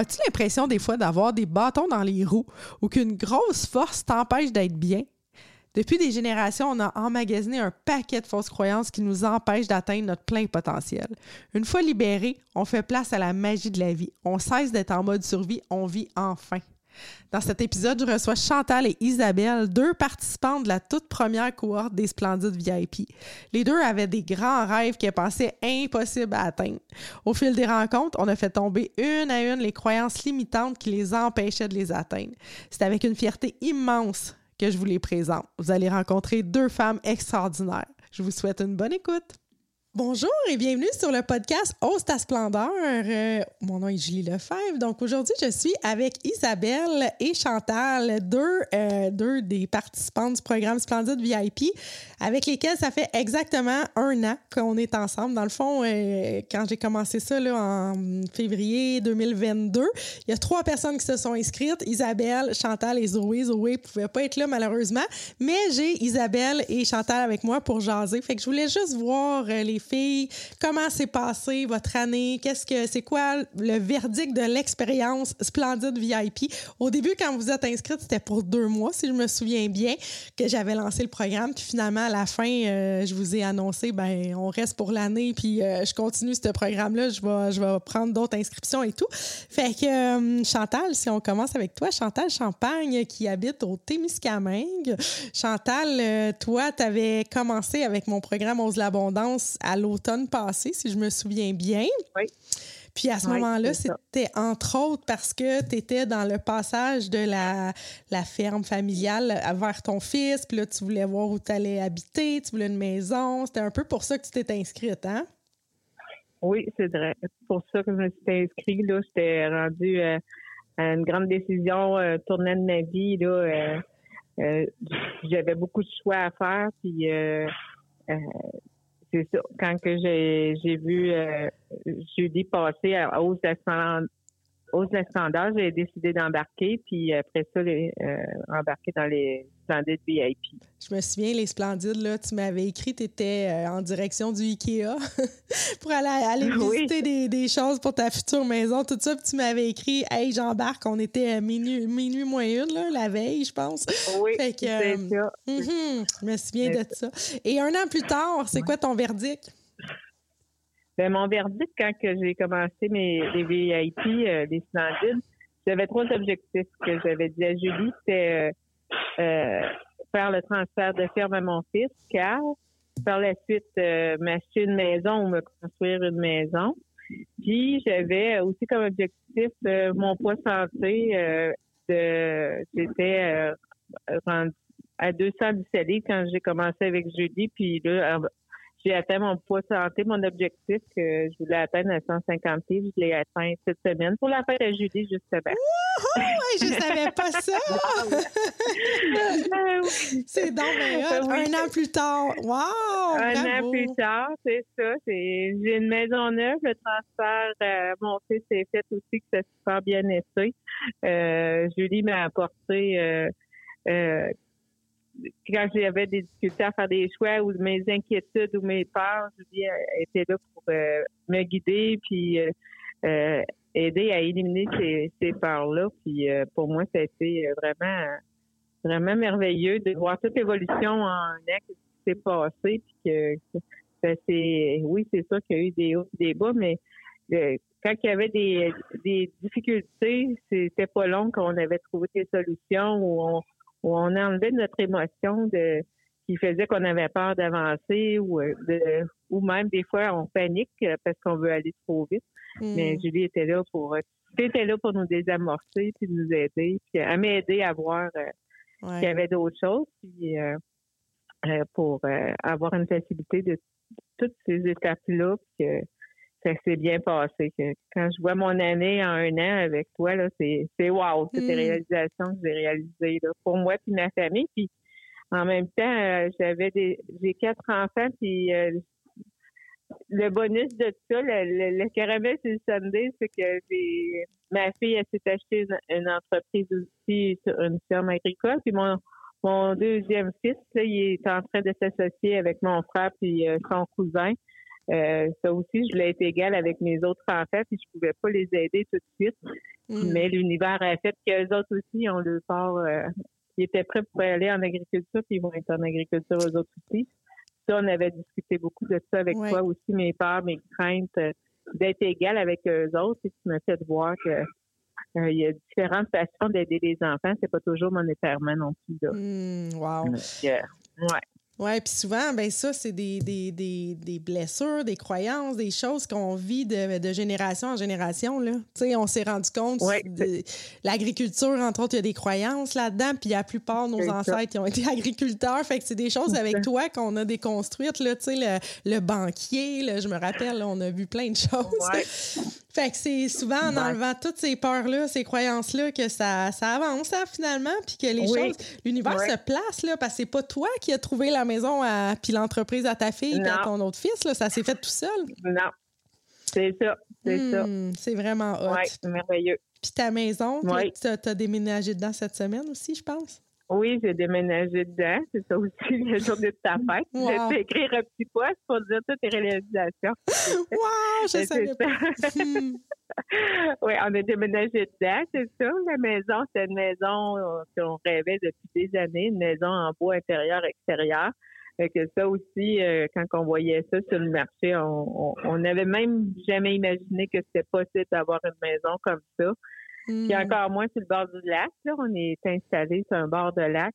As-tu l'impression des fois d'avoir des bâtons dans les roues ou qu'une grosse force t'empêche d'être bien? Depuis des générations, on a emmagasiné un paquet de fausses croyances qui nous empêchent d'atteindre notre plein potentiel. Une fois libérés, on fait place à la magie de la vie. On cesse d'être en mode survie, on vit enfin. Dans cet épisode, je reçois Chantal et Isabelle, deux participantes de la toute première cohorte des Splendides VIP. Les deux avaient des grands rêves qu'elles pensaient impossibles à atteindre. Au fil des rencontres, on a fait tomber une à une les croyances limitantes qui les empêchaient de les atteindre. C'est avec une fierté immense que je vous les présente. Vous allez rencontrer deux femmes extraordinaires. Je vous souhaite une bonne écoute. Bonjour et bienvenue sur le podcast Ose ta splendeur. Euh, mon nom est Julie Lefebvre. Donc aujourd'hui, je suis avec Isabelle et Chantal, deux, euh, deux des participants du programme Splendide VIP, avec lesquels ça fait exactement un an qu'on est ensemble. Dans le fond, euh, quand j'ai commencé ça là, en février 2022, il y a trois personnes qui se sont inscrites Isabelle, Chantal et Zoé. Zoé ne pouvait pas être là malheureusement, mais j'ai Isabelle et Chantal avec moi pour jaser. Fait que je voulais juste voir les filles. Comment s'est passée votre année? Qu'est-ce que c'est quoi le verdict de l'expérience Splendide VIP? Au début, quand vous êtes inscrite, c'était pour deux mois, si je me souviens bien, que j'avais lancé le programme. Puis finalement, à la fin, euh, je vous ai annoncé, ben on reste pour l'année, puis euh, je continue ce programme-là. Je vais, je vais prendre d'autres inscriptions et tout. Fait que euh, Chantal, si on commence avec toi, Chantal Champagne qui habite au Témiscamingue. Chantal, toi, tu avais commencé avec mon programme Ose l'abondance à l'automne passé, si je me souviens bien. Oui. Puis à ce moment-là, c'était entre autres parce que tu étais dans le passage de la, la, ferme familiale vers ton fils, puis là, tu voulais voir où tu allais habiter, tu voulais une maison. C'était un peu pour ça que tu t'es inscrite, hein? Oui, c'est vrai. C'est pour ça que je me suis inscrite. Là, j'étais rendue euh, à une grande décision euh, tournée de ma vie. Là, euh, j'avais beaucoup de choix à faire, puis c'est ça. Quand que j'ai, j'ai vu euh, jeudi passer à hausse hausse de standard, j'ai décidé d'embarquer, puis après ça, les, euh, embarquer dans les Splendides VIP. Je me souviens, les Splendides, là, tu m'avais écrit, tu étais euh, en direction du IKEA pour aller, aller visiter des, des, choses pour ta future maison, tout ça, puis tu m'avais écrit, hey, j'embarque, on était minuit, minuit moins une, là, la veille, je pense. Oui, c'est ça. Mm-hmm, je me souviens de ça. Et un an plus tard, c'est quoi ton verdict? Ben, mon verdict, quand j'ai commencé mes VIP, euh, les Splendides, j'avais trois objectifs que j'avais dit à Julie. C'était euh, euh, faire le transfert de ferme à mon fils, Carl. Par la suite, m'acheter une maison ou me construire une maison. Puis j'avais aussi comme objectif mon poids santé. de J'étais à 217 livres quand j'ai commencé avec Julie. Puis là, j'ai atteint mon poids santé, mon objectif que je voulais atteindre à 150 livres. Je l'ai atteint cette semaine pour la fête à jeudi, justement. Wouhou! Je savais pas ça! Ben c'est donc ben Un an plus tard. Wow! Un an plus tard, c'est ça. J'ai une maison neuve. Le transfert, euh, mon fils s'est fait aussi, que ça super bien été. Euh, Julie m'a apporté euh, euh quand j'avais des difficultés à faire des choix ou mes inquiétudes ou mes peurs, Julie était là pour euh, me guider puis euh, euh, aider à éliminer ces, ces peurs-là. Puis pour moi, ça a été vraiment vraiment merveilleux de voir toute l'évolution en un qui s'est passé puis que c'est oui, c'est sûr qu'il y a eu des hauts et des bas, mais quand il y avait des, des difficultés, c'était pas long qu'on avait trouvé des solutions où on, où on enlevait notre émotion de qui faisait qu'on avait peur d'avancer ou de, ou même des fois on panique parce qu'on veut aller trop vite. Mais hmm. Julie était là pour était là pour nous désamorcer puis nous aider puis à m'aider à voir qu'il y avait d'autres choses puis pour avoir une facilité de toutes ces étapes-là, que ça s'est bien passé. Quand je vois mon année en un an avec toi, là, c'est, c'est wow, c'est des hmm. réalisations que j'ai réalisées pour moi et ma famille. Puis en même temps, euh, j'avais des j'ai quatre enfants, puis euh, le bonus de ça, le, caramel sur le Sunday, c'est que ma fille, elle s'est acheté une, entreprise aussi sur une ferme agricole. Puis mon, mon deuxième fils, là, il est en train de s'associer avec mon frère puis euh, son cousin. Euh, ça aussi, je voulais être égale avec mes autres enfants, puis je pouvais pas les aider tout de suite. Mm. Mais l'univers a fait qu'eux autres aussi ont le part. Euh, ils étaient prêts pour aller en agriculture, puis ils vont être en agriculture eux autres aussi. Ça, on avait discuté beaucoup de ça avec toi aussi, mes peurs, mes craintes d'être égale avec eux autres. Et tu m'as fait voir que euh, il y a différentes façons d'aider les enfants. C'est pas toujours monétairement non plus. Là. Mmh, wow. ouais. Oui, puis souvent, ben ça, c'est des, des, des, des, blessures, des croyances, des choses qu'on vit de, de, génération en génération. Là. sais, on s'est rendu compte de l'agriculture, entre autres, il y a des croyances là-dedans, puis la plupart de nos ancêtres qui ont été agriculteurs. Fait que c'est des choses avec toi qu'on a déconstruites. Là, le, le banquier, là, je me rappelle, on a vu plein de choses. Fait que c'est souvent en enlevant toutes ces peurs-là, ces croyances-là, que ça, ça avance hein, finalement, puis que les choses, l'univers se place, là, parce que c'est pas toi qui as trouvé la maison à, puis l'entreprise à ta fille et à ton autre fils, là, ça s'est fait tout seul. Non, c'est ça, c'est ça. Hmm, c'est vraiment hot. Oui, merveilleux. Puis ta maison, tu as déménagé dedans cette semaine aussi, je pense? Oui, j'ai déménagé dedans. C'est ça aussi, le journée de ta fête. J'ai fait écrire un petit poste pour dire toutes tes réalisations. Wow! Je savais pas. oui, on a déménagé dedans, c'est ça. La maison, c'est une maison euh, qu'on rêvait depuis des années, une maison en bois intérieur-extérieur. que ça aussi, euh, quand on voyait ça sur le marché, on n'avait même jamais imaginé que c'était possible d'avoir une maison comme ça. Puis mm. encore moins sur le bord du lac. Là, on est installé sur un bord de lac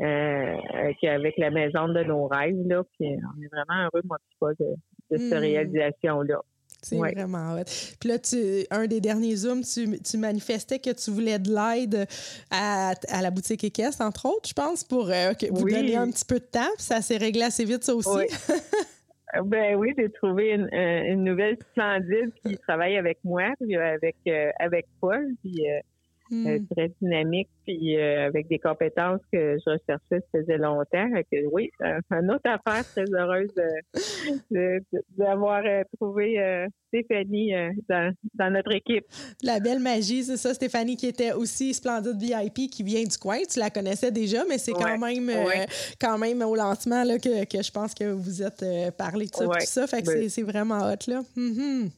euh, avec la maison de nos rêves. Là, puis on est vraiment heureux, moi, de, de cette mm. réalisation-là. C'est vraiment hot. Puis là, tu, un des derniers Zooms, tu, tu, manifestais que tu voulais de l'aide à, à, la boutique équestre, entre autres, je pense, pour euh, vous donner un petit peu de temps. Puis ça s'est réglé assez vite, ça aussi. Oui. Ben oui, j'ai trouvé une, euh, une, nouvelle splendide qui travaille avec moi, puis avec euh, avec Paul, puis euh, hmm. très dynamique, puis avec des compétences que je recherchais, ça faisait longtemps. Que, oui, une autre affaire très heureuse d'avoir trouvé Stéphanie dans, dans, notre équipe. La belle magie, c'est ça, Stéphanie qui était aussi splendide VIP qui vient du coin. Tu la connaissais déjà, mais c'est quand même quand même au lancement là, que, que, je pense que vous êtes parlé de ça, tout ça. Fait que ben c'est vraiment hot là. Mm-hmm.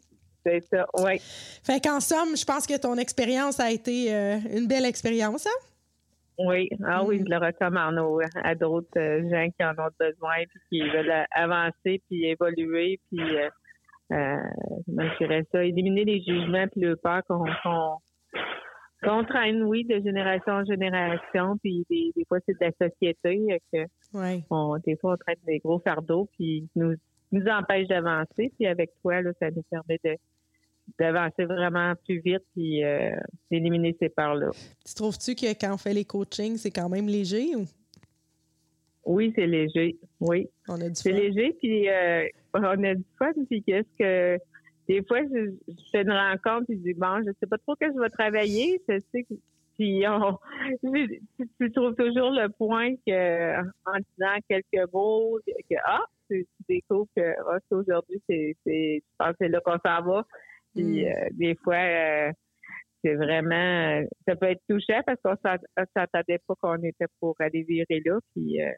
C'est ça, oui. Fait qu'en somme, je pense que ton expérience a été euh, une belle expérience, hein? Oui, ah oui, mm. je le recommande à d'autres euh, gens qui en ont besoin puis qui veulent avancer puis évoluer puis euh, euh je dirais ça, éliminer les jugements puis le peur qu'on qu'on traîne, oui, de génération en génération, puis des, fois c'est de la société que on, des fois on traîne des gros fardeaux puis nous nous empêche d'avancer. Puis avec toi, là, ça nous permet de d'avancer vraiment plus vite puis euh, d'éliminer ces peurs-là. Tu trouves-tu que quand on fait les coachings, c'est quand même léger ou? Oui, c'est léger. Oui. On a du C'est léger, puis euh, on a du fun. Puis qu'est-ce que des fois, je, fais une rencontre puis je dis bon, je sais pas trop que je vais travailler. Je sais que puis on, tu, trouves toujours le point que en disant quelques mots que ah tu, découvres que oh, aujourd'hui c'est c'est là qu'on s'en va puis mm. euh, des fois, euh, c'est vraiment, ça peut être touchant parce qu'on s'attendait pas qu'on était pour aller virer là. Puis euh,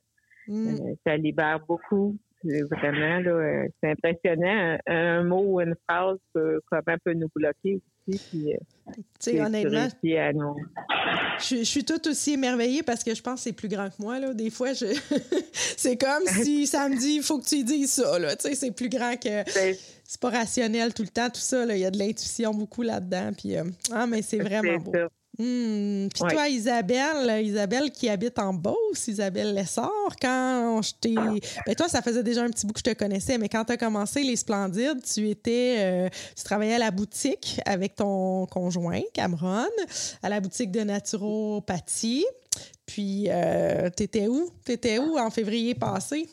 mm. ça libère beaucoup. C'est vraiment, là, c'est impressionnant. Un, mot ou une phrase peut, comment peut nous bloquer aussi. Puis, tu sais, honnêtement, je, suis tout aussi émerveillée parce que je pense que c'est plus grand que moi. Là. Des fois, je... c'est comme si ça me dit il faut que tu dises ça. Là. Tu sais, c'est plus grand que. C'est pas rationnel tout le temps, tout ça. Là. Il y a de l'intuition beaucoup là-dedans. Puis, euh, Ah, mais c'est vraiment beau. Hmm. Puis toi, Isabelle, Isabelle qui habite en Beauce, Isabelle Lessard, quand je t'ai. Ben toi, ça faisait déjà un petit bout que je te connaissais, mais quand tu as commencé Les Splendides, tu étais. Euh, tu travaillais à la boutique avec ton conjoint, Cameron, à la boutique de naturopathie. Puis, euh, tu étais où? Tu étais où en février passé?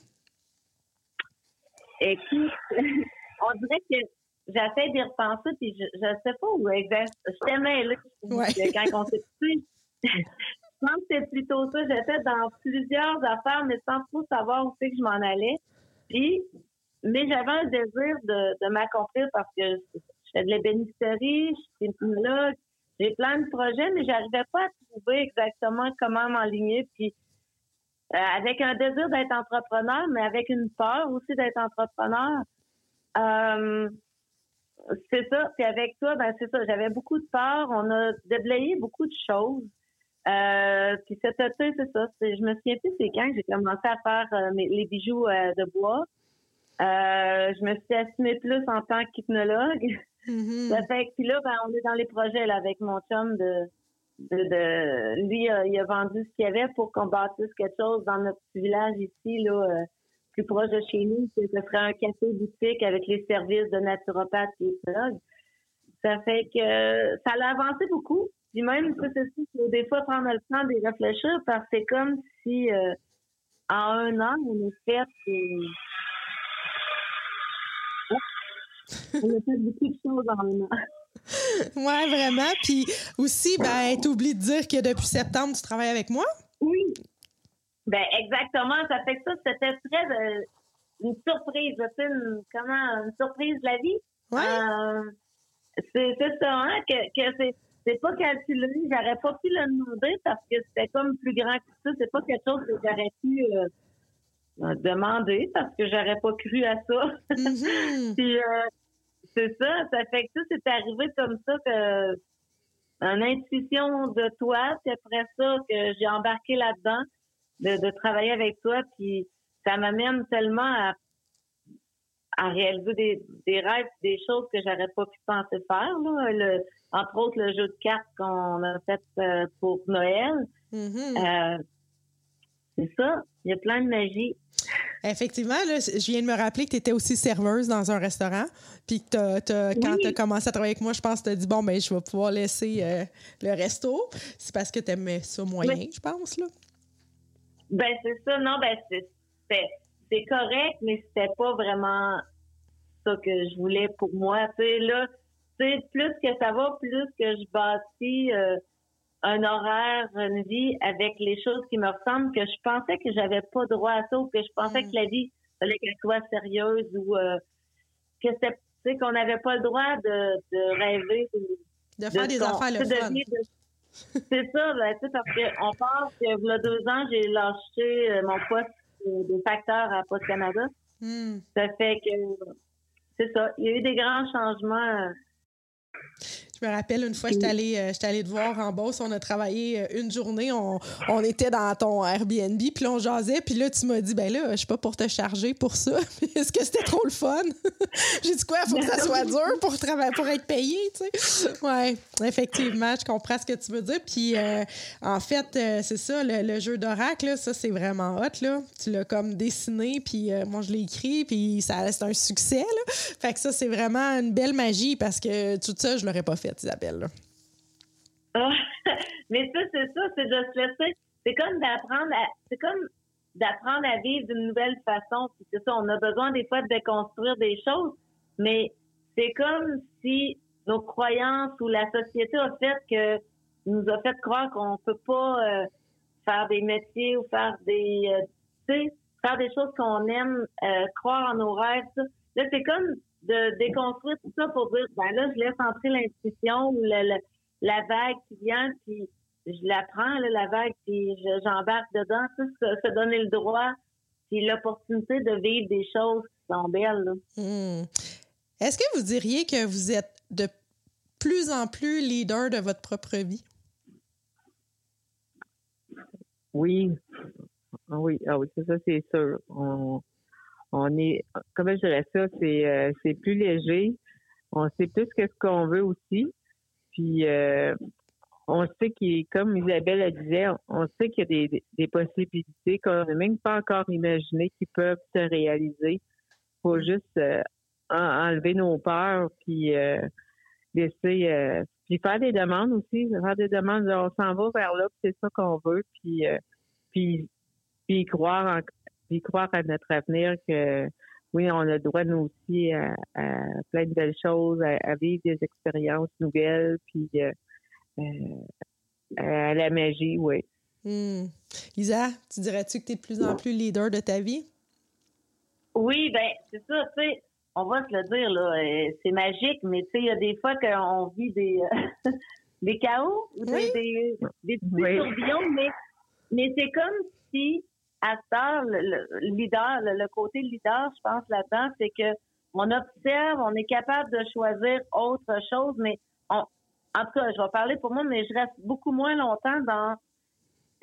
Écoute, on dirait que j'essaie d'y repenser, puis je, je sais pas où exact. Je t'aimais là. Quand on s'est plus. je pense que c'est plutôt ça. J'étais dans plusieurs affaires, mais sans trop savoir où c'est que je m'en allais. Puis, mais j'avais un désir de, de m'accomplir parce que je, fais de l'ébénisterie, je suis là, j'ai plein de projets, mais j'arrivais pas à trouver exactement comment m'enligner. Puis, euh, avec un désir d'être entrepreneur, mais avec une peur aussi d'être entrepreneur. Euh, c'est ça. Puis avec toi, ben c'est ça. J'avais beaucoup de peur. On a déblayé beaucoup de choses. Euh, puis cet été, c'est ça. Je me souviens plus c'est quand j'ai commencé à faire euh, les bijoux euh, de bois. Euh, je me suis assumée plus en tant qu'hypnologue. Mm-hmm. Ça fait puis là, ben, on est dans les projets là, avec mon chum de, de, de lui, il a vendu ce qu'il y avait pour qu'on bâtisse quelque chose dans notre petit village ici, là, plus proche de chez nous, ce serait un café boutique avec les services de naturopathe et psychologue. Ça fait que ça a avancé beaucoup. Puis même, c'est faut des fois prendre le temps de réfléchir parce que c'est comme si euh, en un an, on a fait on a fait beaucoup de choses en un an. Oui, vraiment. Puis aussi, ben, oublié de dire que depuis septembre, tu travailles avec moi? Oui, ben exactement, ça fait que ça, c'était très euh, une surprise, tu une, comment une surprise de la vie? Ouais. Euh, c'est ça, hein, que, que c'est c'est pas calculé, j'aurais pas pu le demander parce que c'était comme plus grand que ça. C'est pas quelque chose que j'aurais pu euh, demander parce que j'aurais pas cru à ça. Mm-hmm. Puis c'est ça, ça fait que ça, c'est arrivé comme ça que une intuition de toi, puis après ça que j'ai embarqué là-dedans de, travailler avec toi, puis ça m'amène tellement à, à réaliser des, des rêves, des choses que j'aurais pas pu penser faire. Là. Le, entre autres, le jeu de cartes qu'on a fait euh, pour Noël. Mm-hmm. Euh, c'est ça. Il y a plein de magie. Effectivement, là, je viens de me rappeler que tu étais aussi serveuse dans un restaurant. Puis que quand tu as commencé à travailler avec moi, je pense que tu as dit bon, ben, je vais pouvoir laisser euh, le resto. C'est parce que tu aimais ça moyen, je pense. Là. Ben, c'est ça. Non, ben, c'est correct, mais c'était pas vraiment ça que je voulais pour moi. Tu sais, là, tu sais, plus que ça va, plus que je bâtis euh, un horaire, une vie avec les choses qui me ressemblent, que je pensais que j'avais pas droit à ça ou que je pensais mm. que la vie fallait qu'elle soit sérieuse ou euh, que c'est tu sais, qu'on n'avait pas le droit de, de rêver. De, faire des affaires le fun. C'est ça, ben, tu sais, parce qu'on pense que, il y a deux ans, j'ai lâché euh, mon poste de facteur à Poste Canada. Hmm. Ça fait que, c'est ça, il y a eu des grands changements je me rappelle une fois, j'étais allée, euh, allée te voir en Beauce. On a travaillé euh, une journée. On, on était dans ton Airbnb, puis on jasait. Puis là, tu m'as dit, ben là, je suis pas pour te charger pour ça. Est-ce que c'était trop le fun? J'ai dit quoi? Il faut que ça soit dur pour, travailler, pour être payé, tu sais? Oui, effectivement, je comprends ce que tu veux dire. Puis euh, en fait, c'est ça, le, jeu d'oracle, ça, c'est vraiment hot. Là. Tu l'as comme dessiné, puis moi, je l'ai écrit, puis ça reste un succès. Là. Fait que ça, c'est vraiment une belle magie parce que tout ça, je l'aurais pas fait. Isabelle. Ah, mais ça, c'est ça, c'est de se. C'est comme d'apprendre à. C'est comme d'apprendre à vivre d'une nouvelle façon. c'est ça, on a besoin des fois de déconstruire des choses, mais c'est comme si nos croyances ou la société a fait que nous a fait croire qu'on peut pas euh, faire des métiers ou faire des euh, tu sais faire des choses qu'on aime, euh, croire en nos rêves. Là, c'est comme de déconstruire tout ça pour dire, ben là, je laisse entrer l'intuition ou la, vague qui vient, puis je la prends, la vague, puis j'embarque dedans, tout se, donner le droit puis l'opportunité de vivre des choses qui sont belles. Hmm. Est-ce que vous diriez que vous êtes de plus en plus leader de votre propre vie? Oui. Ah oui, ah oui, c'est ça, c'est sûr. On, on est, comment je dirais ça, c'est, euh, c'est plus léger. On sait plus ce qu'on veut aussi. Puis, euh, on sait qu'il, comme Isabelle disait, on sait qu'il y a des, des possibilités qu'on n'a même pas encore imaginées qui peuvent se réaliser. Faut juste euh, enlever nos peurs, puis laisser, puis faire des demandes aussi, faire des demandes. On s'en va vers là, c'est ça qu'on veut, puis, puis, puis croire puis croire à notre avenir que oui, on a le droit nous aussi à, plein de belles choses, à, vivre des expériences nouvelles, puis euh, euh, à la magie, oui. Hmm. Lisa, tu dirais-tu que tu es de plus en plus leader de ta vie? Oui, ben c'est ça, tu sais, on va se le dire, là, euh, c'est magique, mais tu sais, il y a des fois qu'on vit des, des chaos, des, des, des, petits tourbillons, mais, mais c'est comme si à ça, le, leader, le, côté leader, je pense là-dedans, c'est que on observe, on est capable de choisir autre chose, mais on, en tout cas, je vais parler pour moi, mais je reste beaucoup moins longtemps dans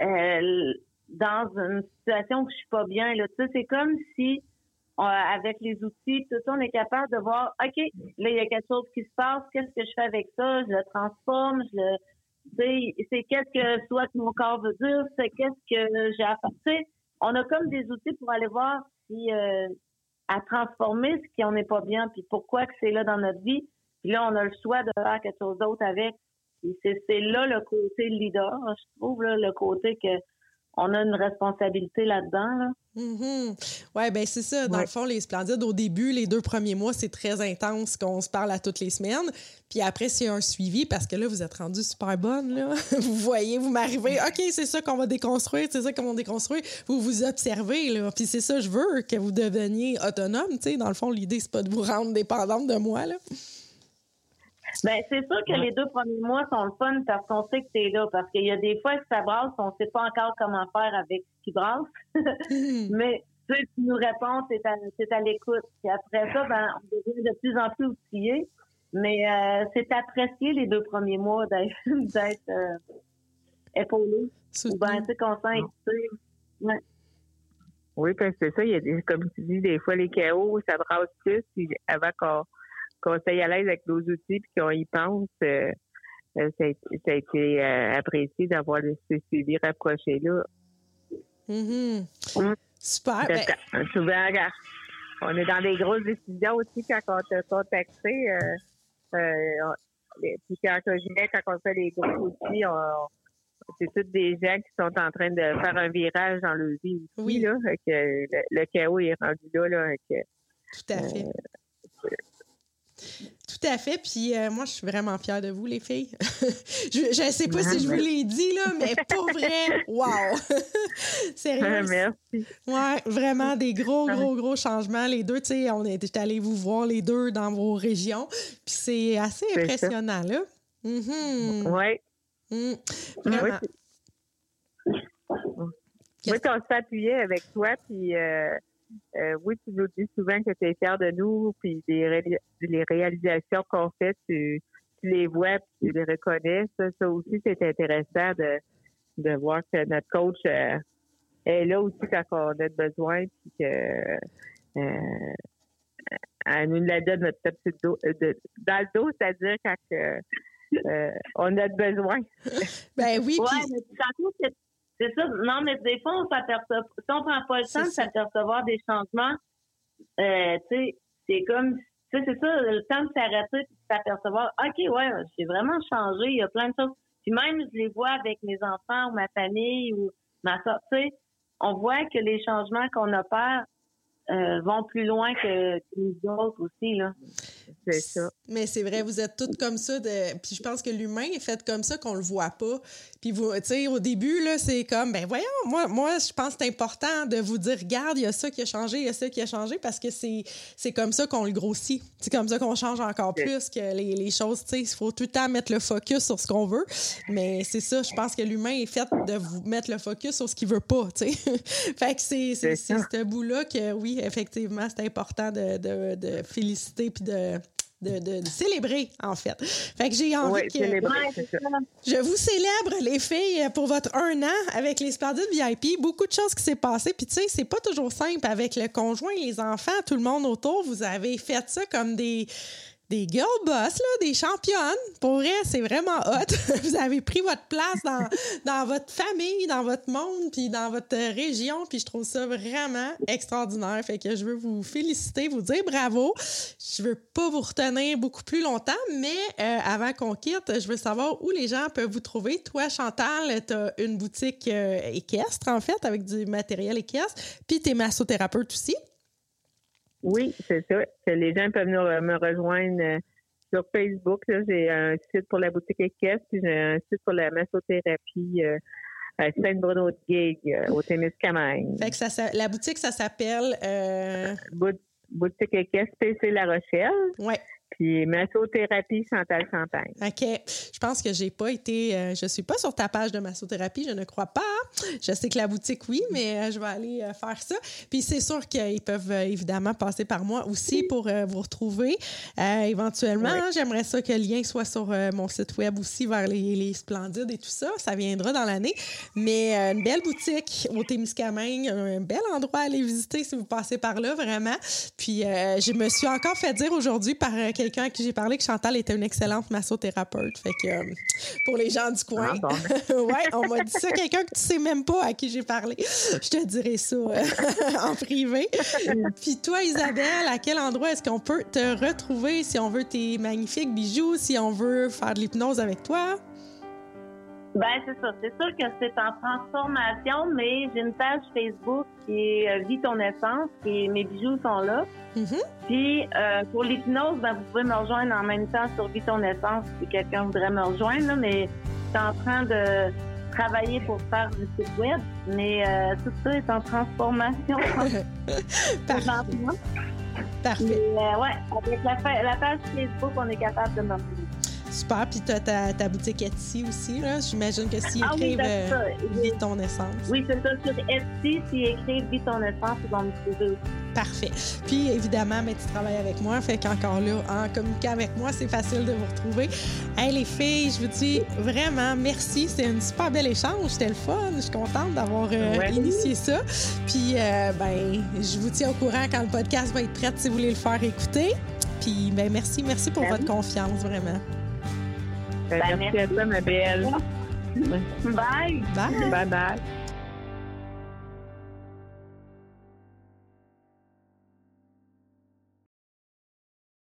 euh, dans une situation où je suis pas bien. Là, c'est comme si avec les outils, tout ça, on est capable de voir, ok, là il y a quelque chose qui se passe, qu'est-ce que je fais avec ça, je le transforme, je le, c'est qu'est-ce que soit mon corps veut dire, c'est qu'est-ce que j'ai faire on a comme des outils pour aller voir si euh, à transformer ce qui en est pas bien, puis pourquoi que c'est là dans notre vie. Puis là, on a le choix de faire quelque chose d'autre avec. C'est là le côté leader, je trouve, là, le côté que on a une responsabilité là-dedans. Là. Mm-hmm. Oui, ben c'est ça. Dans le fond, les Splendides, au début, les deux premiers mois, c'est très intense qu'on se parle à toutes les semaines. Puis après, c'est un suivi parce que là, vous êtes rendu super bonne. Là. vous voyez, vous m'arrivez, OK, c'est ça qu'on va déconstruire, c'est ça qu'on va déconstruire. Vous vous observez. Là. Puis c'est ça, je veux que vous deveniez autonome. sais Dans le fond, l'idée, c'est pas de vous rendre dépendante de moi. Là. Ben, c'est sûr que les deux premiers mois sont le fun parce qu'on sait que c'est là. Parce qu'il y a des fois que ça brasse, on sait pas encore comment faire avec qui brasse. Mais ceux qui nous répondent, c'est à, c'est à l'écoute. Puis après ça, ben, on devient de plus en plus outillés. Mais euh, c'est apprécié les deux premiers mois d'être, d'être euh, épaulé. Ou ben, tu sais, qu'on sent. Ouais. Oui, parce que c'est ça, il y a des, comme tu dis, des fois les chaos, ça brasse plus, puis avant qu'on qu'on soit à l'aise avec nos outils puis qu'on y pense, euh, ça, a, été euh, apprécié d'avoir ce suivi rapproché-là. Mm-hmm. Mm. Super. Ben souvent, on est dans des grosses décisions aussi quand on t'a contacté. puis quand quand on fait les gros outils, c'est tous des gens qui sont en train de faire un virage dans le vie aussi. Oui. Là, que le, chaos est rendu là. là Tout à fait. Tout à fait. Puis euh, moi, je suis vraiment fière de vous, les filles. je ne sais pas si je vous l'ai dit, là, mais pour vrai, wow! Sérieux? Merci. Ouais, vraiment des gros, gros, gros changements. Les deux, tu sais, on est allés vous voir les deux dans vos régions. Puis c'est assez impressionnant, là. Oui. Mm. Vraiment. Oui, on s'appuyait avec toi, puis... Euh, oui, tu nous dis souvent que tu es fier de nous, puis des les réalisations qu'on fait, tu, les vois, puis tu les reconnais. Ça, aussi, c'est intéressant de, de voir que notre coach euh, est là aussi quand on a besoin, puis que euh, elle nous la donne notre petit dos, dans le dos, c'est-à-dire quand on a besoin. ben oui. puis... C'est ça. Non, mais des fois, on s'aperçoit. Si on prend pas le temps de s'apercevoir des changements, euh, tu sais, c'est comme. Tu sais, c'est ça, le temps de s'arrêter et de s'apercevoir. OK, ouais, j'ai vraiment changé. Il y a plein de choses. Puis même, je les vois avec mes enfants ou ma famille ou ma soeur. Tu sais, on voit que les changements qu'on opère euh, vont plus loin que, nous autres aussi. Là. c'est ça. Mais c'est vrai, vous êtes toutes comme ça. De... Puis je pense que l'humain est fait comme ça qu'on le voit pas. Puis vous, tu sais, au début, là, c'est comme, ben voyons, moi, moi je pense que c'est important de vous dire, regarde, il y a ça qui a changé, il y a ça qui a changé, parce que c'est, c'est comme ça qu'on le grossit. C'est comme ça qu'on change encore plus que les, les choses, tu sais, il faut tout le temps mettre le focus sur ce qu'on veut. Mais c'est ça, je pense que l'humain est fait de vous mettre le focus sur ce qu'il veut pas, tu sais. fait que c'est, c'est, c'est ce bout-là que, oui, effectivement, c'est important de, de, de féliciter puis de de, célébrer, en fait. Fait que j'ai envie que. Je vous célèbre, les filles, pour votre un an avec les Splendides VIP. Beaucoup de choses qui s'est passé. Puis, tu sais, c'est pas toujours simple avec le conjoint, les enfants, tout le monde autour. Vous avez fait ça comme des des girl boss, là, des championnes. Pour vrai, c'est vraiment hot. vous avez pris votre place dans, votre famille, dans votre monde, puis dans votre région. Puis je trouve ça vraiment extraordinaire. Fait que je veux vous féliciter, vous dire bravo. Je veux pas vous retenir beaucoup plus longtemps, mais euh, avant qu'on quitte, je veux savoir où les gens peuvent vous trouver. Toi, Chantal, tu as une boutique euh, équestre, en fait, avec du matériel équestre. Puis tu es massothérapeute aussi. Oui, c'est ça. Les gens peuvent venir me rejoindre euh, sur Facebook. J'ai un site pour la boutique équestre, puis j'ai un site pour la massothérapie euh, à Saint-Bruno de Gig, euh, au Témiscamingue. Fait que ça, la boutique, ça s'appelle... Boutique équestre PC La Rochelle. Oui. Puis massothérapie Chantal Champagne. OK. Je pense que j'ai pas été. Euh, je suis pas sur ta page de massothérapie, je ne crois pas. Je sais que la boutique, oui, mais euh, je vais aller euh, faire ça. Puis c'est sûr qu'ils peuvent évidemment passer par moi aussi pour vous retrouver. éventuellement, j'aimerais ça que le lien soit sur mon site web aussi vers les, les, Splendides et tout ça. Ça viendra dans l'année. Mais une belle boutique au Témiscamingue, un bel endroit à aller visiter si vous passez par là, vraiment. Puis je me suis encore fait dire aujourd'hui par quelqu'un à qui j'ai parlé que Chantal était une excellente massothérapeute. Fait que euh, pour les gens du coin, ah, ouais, on m'a dit ça. Quelqu'un que tu sais même pas à qui j'ai parlé. Je te dirai ça euh, en privé. Puis toi, Isabelle, à quel endroit est-ce qu'on peut te retrouver si on veut tes magnifiques bijoux, si on veut faire de l'hypnose avec toi? Ben, c'est ça. C'est sûr que c'est en transformation, mais j'ai une page Facebook qui est euh, Vie ton essence et mes bijoux sont là. Mm-hmm. Puis, euh, pour l'hypnose, ben, vous pouvez me rejoindre en même temps sur Vie ton essence si quelqu'un voudrait me rejoindre, mais je suis en train de travailler pour faire du site web, mais euh, tout ça est en transformation. Parfait. Parfait. Mais, ouais, avec la, la, page Facebook, on est capable de me Super. Puis tu as ta, boutique Etsy aussi. là. J'imagine que s'ils ah, écrivent oui, euh, ton essence. Oui, c'est ça. Sur Etsy, s'ils écrivent Vie ton essence, ils vont me trouver aussi. Parfait. Puis évidemment, mais tu travailles avec moi, fait qu'encore là, en communiquant avec moi, c'est facile de vous retrouver. Hey les filles, je vous dis vraiment merci. C'est un super bel échange. C'était le fun. Je suis contente d'avoir euh, initié ça. Puis euh, ben, je vous tiens au courant quand le podcast va être prêt si vous voulez le faire écouter. Puis ben merci, merci pour votre confiance, vraiment. Ben, merci, à toi, ma belle. Bye. Bye. Bye bye.